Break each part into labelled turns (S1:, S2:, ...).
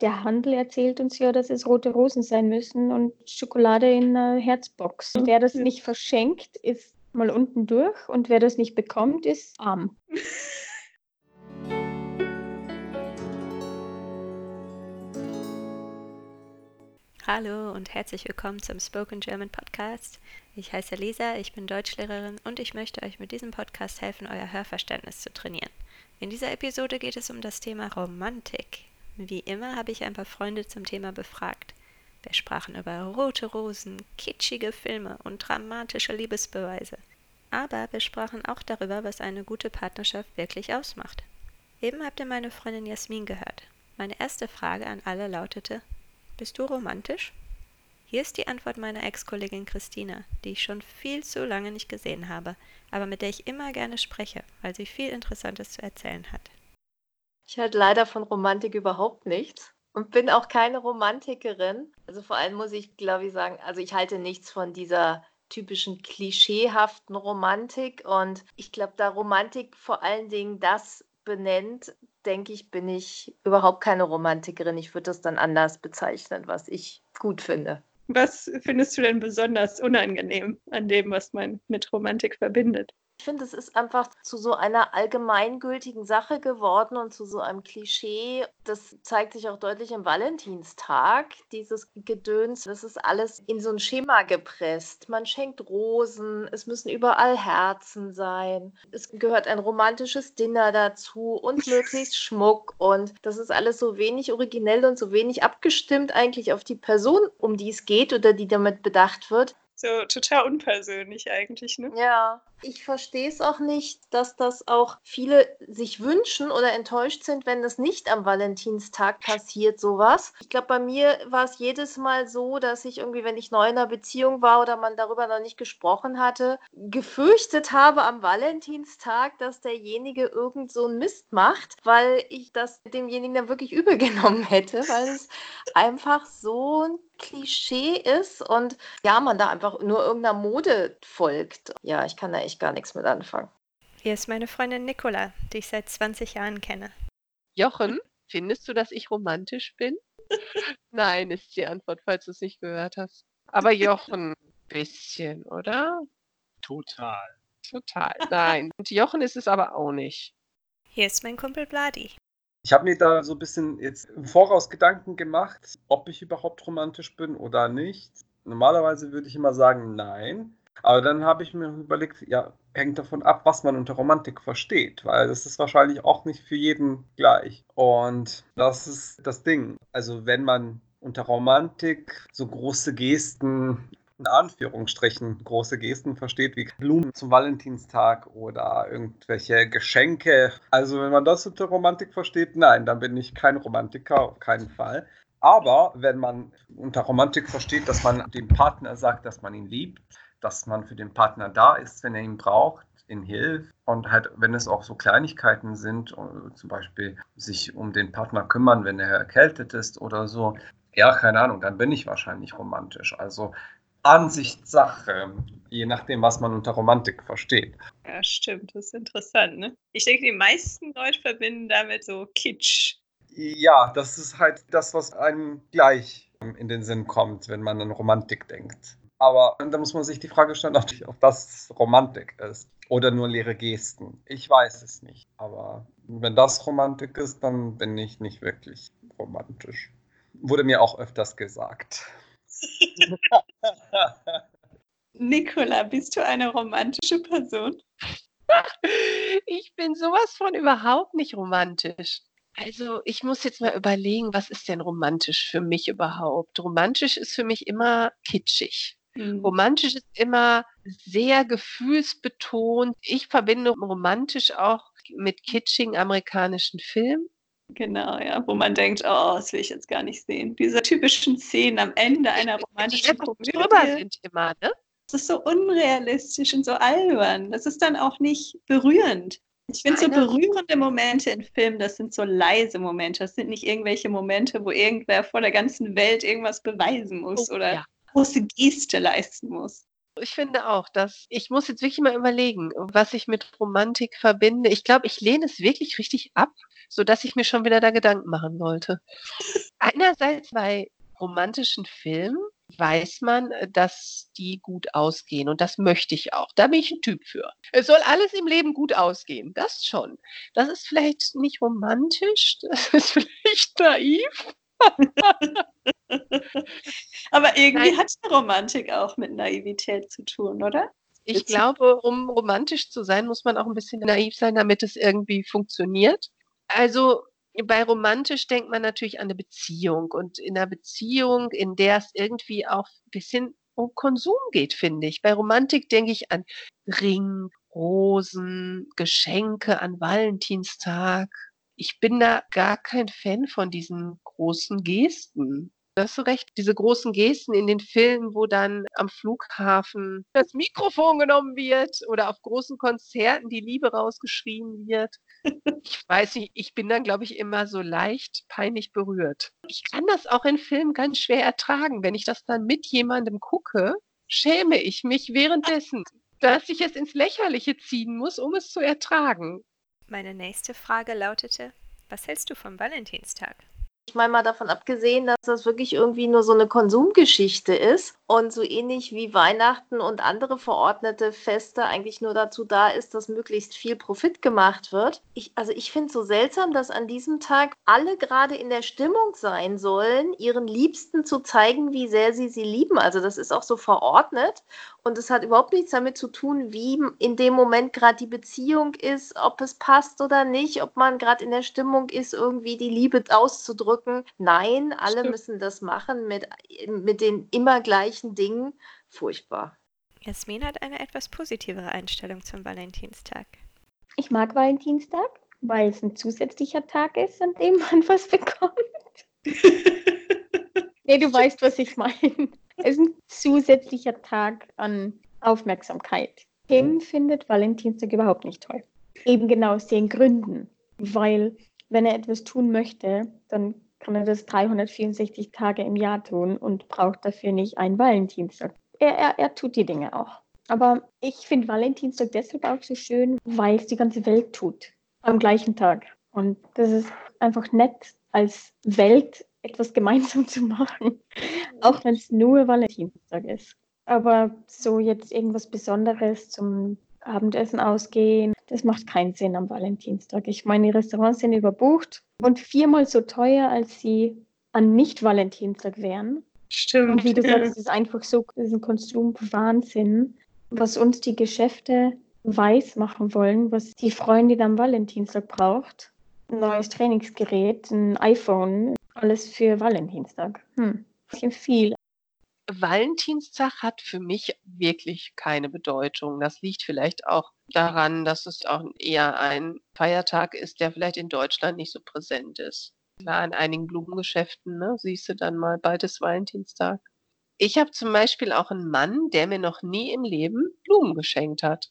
S1: Der Handel erzählt uns ja, dass es rote Rosen sein müssen und Schokolade in einer Herzbox. Und wer das nicht verschenkt, ist mal unten durch und wer das nicht bekommt, ist arm.
S2: Hallo und herzlich willkommen zum Spoken German Podcast. Ich heiße Lisa, ich bin Deutschlehrerin und ich möchte euch mit diesem Podcast helfen, euer Hörverständnis zu trainieren. In dieser Episode geht es um das Thema Romantik. Wie immer habe ich ein paar Freunde zum Thema befragt. Wir sprachen über rote Rosen, kitschige Filme und dramatische Liebesbeweise. Aber wir sprachen auch darüber, was eine gute Partnerschaft wirklich ausmacht. Eben habt ihr meine Freundin Jasmin gehört. Meine erste Frage an alle lautete: Bist du romantisch? Hier ist die Antwort meiner Ex-Kollegin Christina, die ich schon viel zu lange nicht gesehen habe, aber mit der ich immer gerne spreche, weil sie viel Interessantes zu erzählen hat.
S3: Ich halte leider von Romantik überhaupt nichts und bin auch keine Romantikerin. Also vor allem muss ich, glaube ich, sagen, also ich halte nichts von dieser typischen klischeehaften Romantik. Und ich glaube, da Romantik vor allen Dingen das benennt, denke ich, bin ich überhaupt keine Romantikerin. Ich würde das dann anders bezeichnen, was ich gut finde.
S4: Was findest du denn besonders unangenehm an dem, was man mit Romantik verbindet?
S3: Ich finde, es ist einfach zu so einer allgemeingültigen Sache geworden und zu so einem Klischee. Das zeigt sich auch deutlich im Valentinstag. Dieses Gedöns, das ist alles in so ein Schema gepresst. Man schenkt Rosen, es müssen überall Herzen sein. Es gehört ein romantisches Dinner dazu und möglichst Schmuck. Und das ist alles so wenig originell und so wenig abgestimmt eigentlich auf die Person, um die es geht oder die damit bedacht wird.
S4: So total unpersönlich eigentlich, ne?
S3: Ja. Ich verstehe es auch nicht, dass das auch viele sich wünschen oder enttäuscht sind, wenn das nicht am Valentinstag passiert, sowas. Ich glaube, bei mir war es jedes Mal so, dass ich irgendwie, wenn ich neu in einer Beziehung war oder man darüber noch nicht gesprochen hatte, gefürchtet habe am Valentinstag, dass derjenige irgend so einen Mist macht, weil ich das demjenigen dann wirklich übel genommen hätte, weil es einfach so ein Klischee ist und ja, man da einfach nur irgendeiner Mode folgt. Ja, ich kann da echt gar nichts mit anfangen.
S2: Hier ist meine Freundin Nicola, die ich seit 20 Jahren kenne.
S5: Jochen, findest du, dass ich romantisch bin? Nein, ist die Antwort, falls du es nicht gehört hast. Aber Jochen, bisschen, oder?
S6: Total.
S5: Total. Nein. Und Jochen ist es aber auch nicht.
S2: Hier ist mein Kumpel Bladi.
S6: Ich habe mir da so ein bisschen jetzt im Voraus Gedanken gemacht, ob ich überhaupt romantisch bin oder nicht. Normalerweise würde ich immer sagen, nein. Aber dann habe ich mir überlegt, ja, hängt davon ab, was man unter Romantik versteht, weil das ist wahrscheinlich auch nicht für jeden gleich. Und das ist das Ding. Also wenn man unter Romantik so große Gesten in Anführungsstrichen große Gesten versteht, wie Blumen zum Valentinstag oder irgendwelche Geschenke. Also wenn man das unter Romantik versteht, nein, dann bin ich kein Romantiker, auf keinen Fall. Aber wenn man unter Romantik versteht, dass man dem Partner sagt, dass man ihn liebt, dass man für den Partner da ist, wenn er ihn braucht, ihn hilft und halt, wenn es auch so Kleinigkeiten sind, äh, zum Beispiel sich um den Partner kümmern, wenn er erkältet ist oder so, ja, keine Ahnung, dann bin ich wahrscheinlich romantisch. Also Ansichtssache, je nachdem, was man unter Romantik versteht.
S4: Ja, stimmt, das ist interessant, ne? Ich denke, die meisten Leute verbinden damit so Kitsch.
S6: Ja, das ist halt das, was einem gleich in den Sinn kommt, wenn man an Romantik denkt. Aber da muss man sich die Frage stellen, ob das Romantik ist oder nur leere Gesten. Ich weiß es nicht. Aber wenn das Romantik ist, dann bin ich nicht wirklich romantisch. Wurde mir auch öfters gesagt.
S4: Nicola, bist du eine romantische Person?
S5: Ich bin sowas von überhaupt nicht romantisch. Also ich muss jetzt mal überlegen, was ist denn romantisch für mich überhaupt? Romantisch ist für mich immer kitschig. Mhm. Romantisch ist immer sehr gefühlsbetont. Ich verbinde romantisch auch mit kitschigen amerikanischen Filmen.
S4: Genau, ja, wo man denkt, oh, das will ich jetzt gar nicht sehen. Diese typischen Szenen am Ende einer romantischen
S5: Komödie. drüber sind immer, ne?
S4: Das ist so unrealistisch und so albern. Das ist dann auch nicht berührend. Ich finde so berührende Momente in Filmen, das sind so leise Momente. Das sind nicht irgendwelche Momente, wo irgendwer vor der ganzen Welt irgendwas beweisen muss oh, oder ja. Große Geste leisten muss.
S5: Ich finde auch, dass ich muss jetzt wirklich mal überlegen, was ich mit Romantik verbinde. Ich glaube, ich lehne es wirklich richtig ab, sodass ich mir schon wieder da Gedanken machen wollte. Einerseits bei romantischen Filmen weiß man, dass die gut ausgehen und das möchte ich auch. Da bin ich ein Typ für. Es soll alles im Leben gut ausgehen, das schon. Das ist vielleicht nicht romantisch, das ist vielleicht naiv.
S4: Aber irgendwie Nein. hat Romantik auch mit Naivität zu tun, oder?
S5: Ich glaube, um romantisch zu sein, muss man auch ein bisschen naiv sein, damit es irgendwie funktioniert. Also bei romantisch denkt man natürlich an eine Beziehung und in einer Beziehung, in der es irgendwie auch ein bisschen um Konsum geht, finde ich. Bei Romantik denke ich an Ring, Rosen, Geschenke an Valentinstag. Ich bin da gar kein Fan von diesen großen Gesten. Da hast du recht, diese großen Gesten in den Filmen, wo dann am Flughafen das Mikrofon genommen wird oder auf großen Konzerten die Liebe rausgeschrien wird. Ich weiß nicht, ich bin dann, glaube ich, immer so leicht peinlich berührt. Ich kann das auch in Filmen ganz schwer ertragen. Wenn ich das dann mit jemandem gucke, schäme ich mich währenddessen, dass ich es ins Lächerliche ziehen muss, um es zu ertragen.
S2: Meine nächste Frage lautete, was hältst du vom Valentinstag?
S3: Ich meine mal davon abgesehen, dass das wirklich irgendwie nur so eine Konsumgeschichte ist und so ähnlich wie Weihnachten und andere verordnete Feste eigentlich nur dazu da ist, dass möglichst viel Profit gemacht wird. Ich, also ich finde es so seltsam, dass an diesem Tag alle gerade in der Stimmung sein sollen, ihren Liebsten zu zeigen, wie sehr sie sie lieben. Also das ist auch so verordnet und es hat überhaupt nichts damit zu tun, wie in dem Moment gerade die Beziehung ist, ob es passt oder nicht, ob man gerade in der Stimmung ist, irgendwie die Liebe auszudrücken ausdrücken. Nein, alle Stimmt. müssen das machen mit, mit den immer gleichen Dingen. Furchtbar.
S2: Jasmin hat eine etwas positivere Einstellung zum Valentinstag.
S1: Ich mag Valentinstag, weil es ein zusätzlicher Tag ist, an dem man was bekommt. nee, du weißt, was ich meine. Es ist ein zusätzlicher Tag an Aufmerksamkeit. Kim findet Valentinstag überhaupt nicht toll. Eben genau aus den Gründen. Weil, wenn er etwas tun möchte, dann kann er das 364 Tage im Jahr tun und braucht dafür nicht einen Valentinstag. Er, er, er tut die Dinge auch. Aber ich finde Valentinstag deshalb auch so schön, weil es die ganze Welt tut. Am gleichen Tag. Und das ist einfach nett, als Welt etwas gemeinsam zu machen. Auch wenn es nur Valentinstag ist. Aber so jetzt irgendwas Besonderes zum Abendessen ausgehen, das macht keinen Sinn am Valentinstag. Ich meine, die Restaurants sind überbucht und viermal so teuer, als sie an Nicht-Valentinstag wären.
S4: Stimmt.
S1: Und wie du sagst, es ist einfach so das ist ein Konsumwahnsinn, was uns die Geschäfte weiß machen wollen, was die Freundin am Valentinstag braucht. Ein neues Trainingsgerät, ein iPhone, alles für Valentinstag. Hm. Bisschen viel.
S5: Valentinstag hat für mich wirklich keine Bedeutung. Das liegt vielleicht auch daran, dass es auch eher ein Feiertag ist, der vielleicht in Deutschland nicht so präsent ist. Klar, in einigen Blumengeschäften ne, siehst du dann mal bald ist Valentinstag. Ich habe zum Beispiel auch einen Mann, der mir noch nie im Leben Blumen geschenkt hat.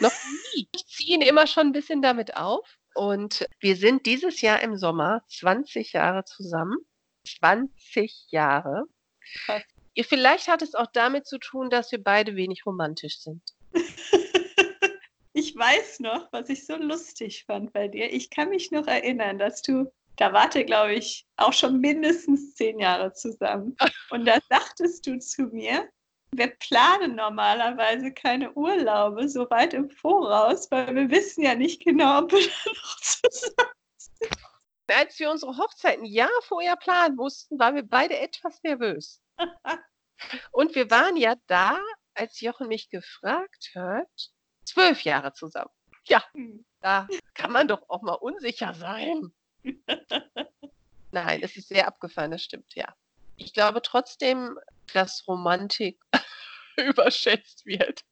S5: noch nie. Ich ziehe ihn immer schon ein bisschen damit auf. Und wir sind dieses Jahr im Sommer 20 Jahre zusammen. 20 Jahre. Vielleicht hat es auch damit zu tun, dass wir beide wenig romantisch sind.
S4: ich weiß noch, was ich so lustig fand bei dir. Ich kann mich noch erinnern, dass du, da warte, glaube ich, auch schon mindestens zehn Jahre zusammen. Und da sagtest du zu mir, wir planen normalerweise keine Urlaube so weit im Voraus, weil wir wissen ja nicht genau, ob wir da noch zusammen sind.
S5: Als wir unsere Hochzeit ein Jahr vorher planen mussten, waren wir beide etwas nervös. Und wir waren ja da, als Jochen mich gefragt hat, zwölf Jahre zusammen. Ja, hm. da kann man doch auch mal unsicher sein. Nein, es ist sehr abgefahren, das stimmt, ja. Ich glaube trotzdem, dass Romantik überschätzt wird.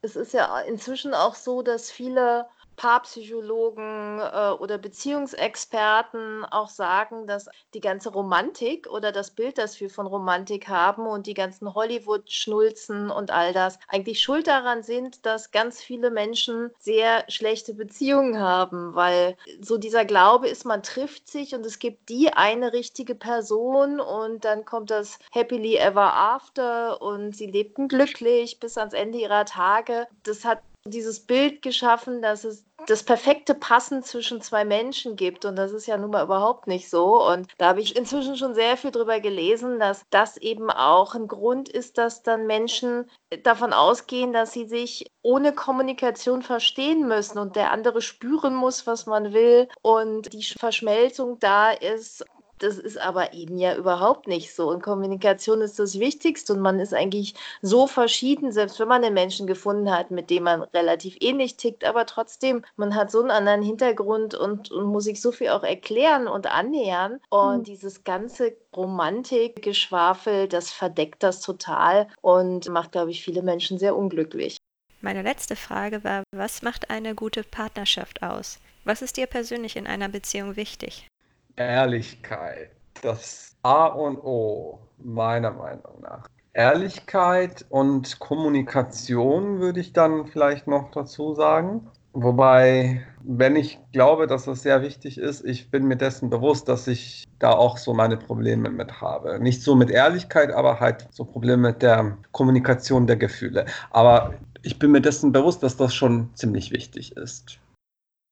S3: Es ist ja inzwischen auch so, dass viele Paarpsychologen äh, oder Beziehungsexperten auch sagen, dass die ganze Romantik oder das Bild, das wir von Romantik haben und die ganzen Hollywood-Schnulzen und all das eigentlich schuld daran sind, dass ganz viele Menschen sehr schlechte Beziehungen haben, weil so dieser Glaube ist, man trifft sich und es gibt die eine richtige Person und dann kommt das Happily Ever After und sie lebten glücklich bis ans Ende ihrer Tage. Das hat dieses Bild geschaffen, dass es das perfekte Passen zwischen zwei Menschen gibt. Und das ist ja nun mal überhaupt nicht so. Und da habe ich inzwischen schon sehr viel drüber gelesen, dass das eben auch ein Grund ist, dass dann Menschen davon ausgehen, dass sie sich ohne Kommunikation verstehen müssen und der andere spüren muss, was man will. Und die Verschmelzung da ist das ist aber eben ja überhaupt nicht so. Und Kommunikation ist das Wichtigste und man ist eigentlich so verschieden, selbst wenn man einen Menschen gefunden hat, mit dem man relativ ähnlich tickt, aber trotzdem, man hat so einen anderen Hintergrund und, und muss sich so viel auch erklären und annähern. Und mhm. dieses ganze Romantik-Geschwafel, das verdeckt das total und macht, glaube ich, viele Menschen sehr unglücklich.
S2: Meine letzte Frage war, was macht eine gute Partnerschaft aus? Was ist dir persönlich in einer Beziehung wichtig?
S6: Ehrlichkeit. Das A und O, meiner Meinung nach. Ehrlichkeit und Kommunikation würde ich dann vielleicht noch dazu sagen. Wobei, wenn ich glaube, dass das sehr wichtig ist, ich bin mir dessen bewusst, dass ich da auch so meine Probleme mit habe. Nicht so mit Ehrlichkeit, aber halt so Probleme mit der Kommunikation der Gefühle. Aber ich bin mir dessen bewusst, dass das schon ziemlich wichtig ist.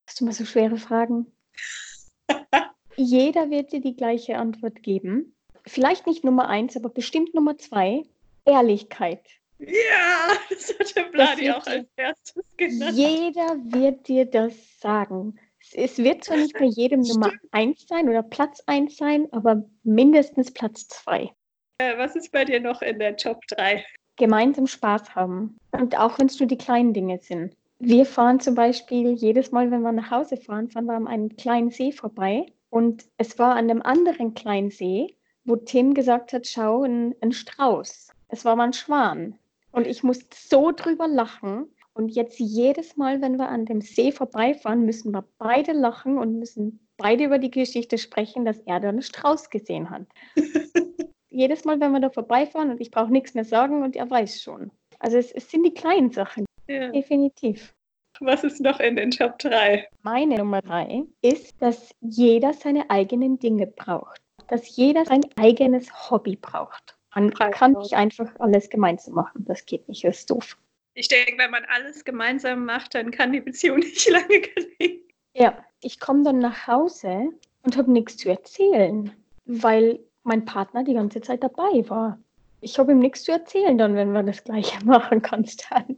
S1: Hast du mal so schwere Fragen? Jeder wird dir die gleiche Antwort geben. Vielleicht nicht Nummer eins, aber bestimmt Nummer zwei. Ehrlichkeit.
S4: Ja, das hat der Bladi auch als erstes genannt.
S1: Jeder wird dir das sagen. Es wird zwar nicht bei jedem Stimmt. Nummer eins sein oder Platz eins sein, aber mindestens Platz zwei.
S4: Äh, was ist bei dir noch in der Top 3?
S1: Gemeinsam Spaß haben. Und auch wenn es nur die kleinen Dinge sind. Wir fahren zum Beispiel jedes Mal, wenn wir nach Hause fahren, fahren wir an einem kleinen See vorbei und es war an einem anderen kleinen See, wo Tim gesagt hat, schau, ein, ein Strauß. Es war mal ein Schwan. Und ich musste so drüber lachen. Und jetzt jedes Mal, wenn wir an dem See vorbeifahren, müssen wir beide lachen und müssen beide über die Geschichte sprechen, dass er da einen Strauß gesehen hat. jedes Mal, wenn wir da vorbeifahren und ich brauche nichts mehr sagen und er weiß schon. Also es, es sind die kleinen Sachen. Ja. Definitiv.
S4: Was ist noch in den Top 3?
S1: Meine Nummer 3 ist, dass jeder seine eigenen Dinge braucht. Dass jeder sein eigenes Hobby braucht. Man kann nicht einfach alles gemeinsam machen. Das geht nicht, das ist doof.
S4: Ich denke, wenn man alles gemeinsam macht, dann kann die Beziehung nicht lange gelingen.
S1: Ja, ich komme dann nach Hause und habe nichts zu erzählen, weil mein Partner die ganze Zeit dabei war. Ich habe ihm nichts zu erzählen dann, wenn wir das Gleiche machen konstant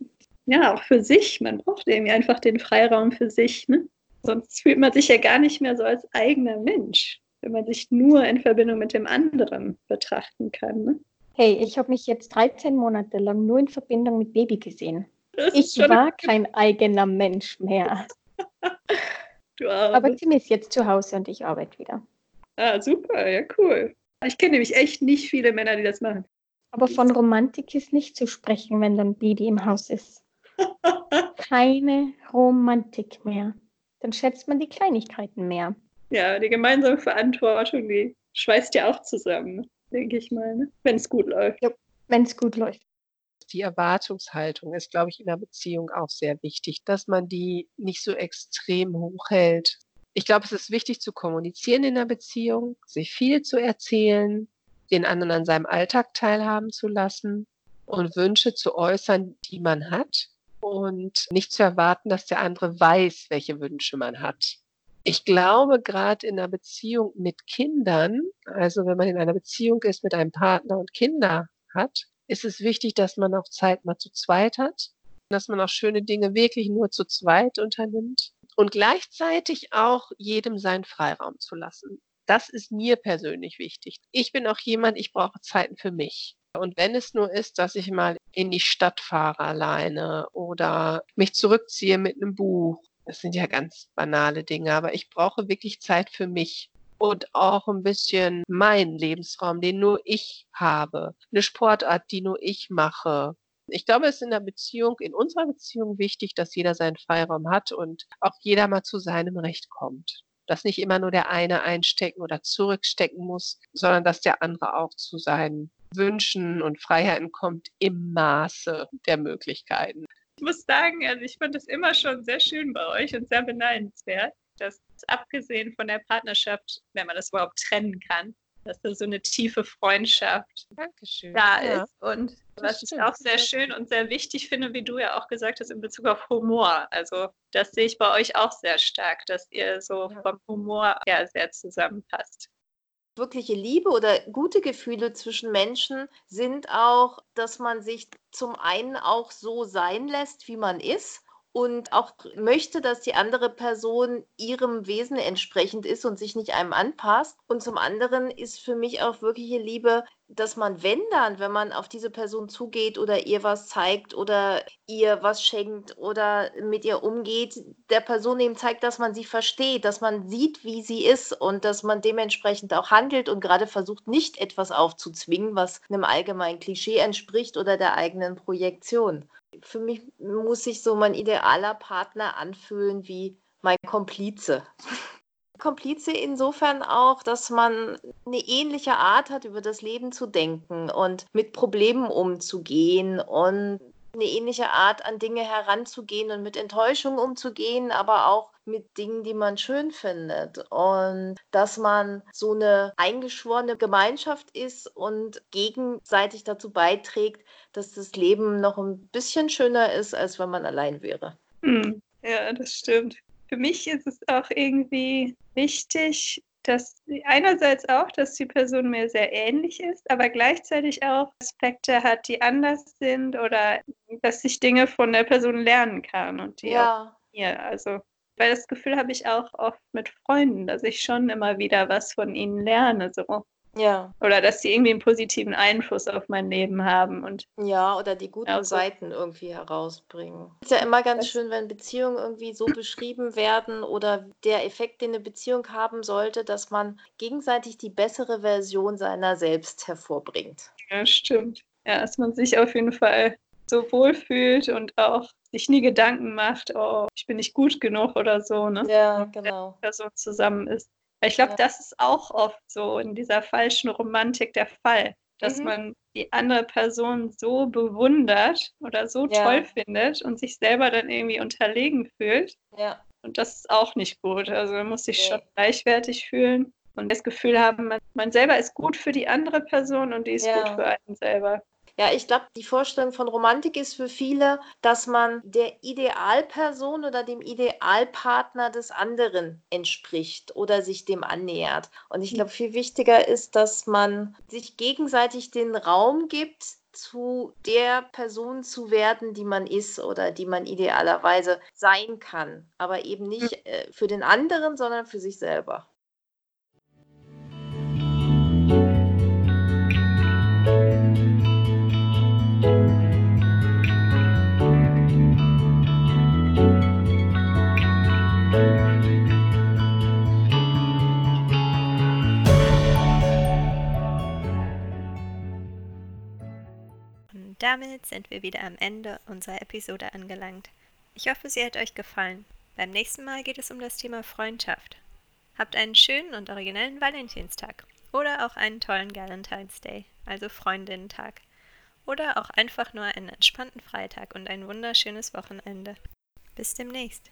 S4: ja, auch für sich. Man braucht irgendwie einfach den Freiraum für sich. Ne? Sonst fühlt man sich ja gar nicht mehr so als eigener Mensch, wenn man sich nur in Verbindung mit dem anderen betrachten kann. Ne?
S1: Hey, ich habe mich jetzt 13 Monate lang nur in Verbindung mit Baby gesehen. Ich war kein eigener Mensch mehr. Aber Tim ist jetzt zu Hause und ich arbeite wieder.
S4: Ah, super, ja, cool. Ich kenne nämlich echt nicht viele Männer, die das machen.
S1: Aber von Romantik ist nicht zu sprechen, wenn dann Baby im Haus ist keine Romantik mehr. Dann schätzt man die Kleinigkeiten mehr.
S4: Ja, die gemeinsame Verantwortung, die schweißt ja auch zusammen, denke ich mal, ne? wenn es gut läuft. Ja,
S1: wenn es gut läuft.
S5: Die Erwartungshaltung ist, glaube ich, in der Beziehung auch sehr wichtig, dass man die nicht so extrem hoch hält. Ich glaube, es ist wichtig zu kommunizieren in der Beziehung, sich viel zu erzählen, den anderen an seinem Alltag teilhaben zu lassen und Wünsche zu äußern, die man hat und nicht zu erwarten, dass der andere weiß, welche Wünsche man hat. Ich glaube, gerade in einer Beziehung mit Kindern, also wenn man in einer Beziehung ist mit einem Partner und Kinder hat, ist es wichtig, dass man auch Zeit mal zu zweit hat, dass man auch schöne Dinge wirklich nur zu zweit unternimmt und gleichzeitig auch jedem seinen Freiraum zu lassen. Das ist mir persönlich wichtig. Ich bin auch jemand, ich brauche Zeiten für mich. Und wenn es nur ist, dass ich mal in die Stadt fahre alleine oder mich zurückziehe mit einem Buch. Das sind ja ganz banale Dinge, aber ich brauche wirklich Zeit für mich und auch ein bisschen meinen Lebensraum, den nur ich habe. Eine Sportart, die nur ich mache. Ich glaube, es ist in der Beziehung, in unserer Beziehung wichtig, dass jeder seinen Freiraum hat und auch jeder mal zu seinem Recht kommt. Dass nicht immer nur der eine einstecken oder zurückstecken muss, sondern dass der andere auch zu seinen Wünschen und Freiheiten kommt im Maße der Möglichkeiten.
S4: Ich muss sagen, also ich fand es immer schon sehr schön bei euch und sehr beneidenswert, dass abgesehen von der Partnerschaft, wenn man das überhaupt trennen kann, dass da so eine tiefe Freundschaft
S5: Dankeschön.
S4: da
S5: Ja.
S4: ist. Und
S5: Das
S4: was ich auch sehr schön und sehr wichtig finde, wie du ja auch gesagt hast, in Bezug auf Humor. Also das sehe ich bei euch auch sehr stark, dass ihr so
S5: Ja.
S4: vom Humor her sehr zusammenpasst.
S3: Wirkliche Liebe oder gute Gefühle zwischen Menschen sind auch, dass man sich zum einen auch so sein lässt, wie man ist und auch möchte, dass die andere Person ihrem Wesen entsprechend ist und sich nicht einem anpasst. Und zum anderen ist für mich auch wirkliche Liebe, dass man, wenn dann, wenn man auf diese Person zugeht oder ihr was zeigt oder ihr was schenkt oder mit ihr umgeht, der Person eben zeigt, dass man sie versteht, dass man sieht, wie sie ist und dass man dementsprechend auch handelt und gerade versucht, nicht etwas aufzuzwingen, was einem allgemeinen Klischee entspricht oder der eigenen Projektion. Für mich muss sich so mein idealer Partner anfühlen wie mein Komplize. Komplize insofern auch, dass man eine ähnliche Art hat, über das Leben zu denken und mit Problemen umzugehen und eine ähnliche Art an Dinge heranzugehen und mit Enttäuschung umzugehen, aber auch mit Dingen, die man schön findet. Und dass man so eine eingeschworene Gemeinschaft ist und gegenseitig dazu beiträgt, dass das Leben noch ein bisschen schöner ist, als wenn man allein wäre.
S4: Hm, ja, das stimmt. Für mich ist es auch irgendwie wichtig, dass einerseits auch, dass die Person mir sehr ähnlich ist, aber gleichzeitig auch Aspekte hat, die anders sind oder dass ich Dinge von der Person lernen kann und die auch
S3: Ja,
S4: mir. Also, weil das Gefühl habe ich auch oft mit Freunden, dass ich schon immer wieder was von ihnen lerne, so.
S3: Ja,
S4: Oder dass sie irgendwie einen positiven Einfluss auf mein Leben haben. Und
S3: ja, oder die guten
S4: Ja, so.
S3: Seiten irgendwie herausbringen. Es ist ja immer ganz schön, wenn Beziehungen irgendwie so beschrieben werden oder der Effekt, den eine Beziehung haben sollte, dass man gegenseitig die bessere Version seiner selbst hervorbringt.
S4: ja, stimmt. Ja, dass man sich auf jeden Fall so wohlfühlt und auch sich nie Gedanken macht, oh, ich bin nicht gut genug oder so, ne?
S3: Ja, genau.
S4: Person zusammen ist. Ich glaube, das ist auch oft so in dieser falschen Romantik der Fall, dass
S3: Mhm.
S4: man die andere Person so bewundert oder so
S3: Ja.
S4: toll findet und sich selber dann irgendwie unterlegen fühlt.
S3: Ja,
S4: Und das ist auch nicht gut. Also man muss sich
S3: Nee.
S4: schon gleichwertig fühlen und das Gefühl haben, man, man selber ist gut für die andere Person und die ist
S3: Ja.
S4: gut für einen selber.
S3: Ja, ich glaube, die Vorstellung von Romantik ist für viele, dass man der Idealperson oder dem Idealpartner des anderen entspricht oder sich dem annähert. Und ich glaube, viel wichtiger ist, dass man sich gegenseitig den Raum gibt, zu der Person zu werden, die man ist oder die man idealerweise sein kann. Aber eben nicht äh, für den anderen, sondern für sich selber.
S2: Damit sind wir wieder am Ende unserer Episode angelangt. Ich hoffe, sie hat euch gefallen. Beim nächsten Mal geht es um das Thema Freundschaft. Habt einen schönen und originellen Valentinstag oder auch einen tollen Galentine's Day, also Freundinnentag. Oder auch einfach nur einen entspannten Freitag und ein wunderschönes Wochenende. Bis demnächst.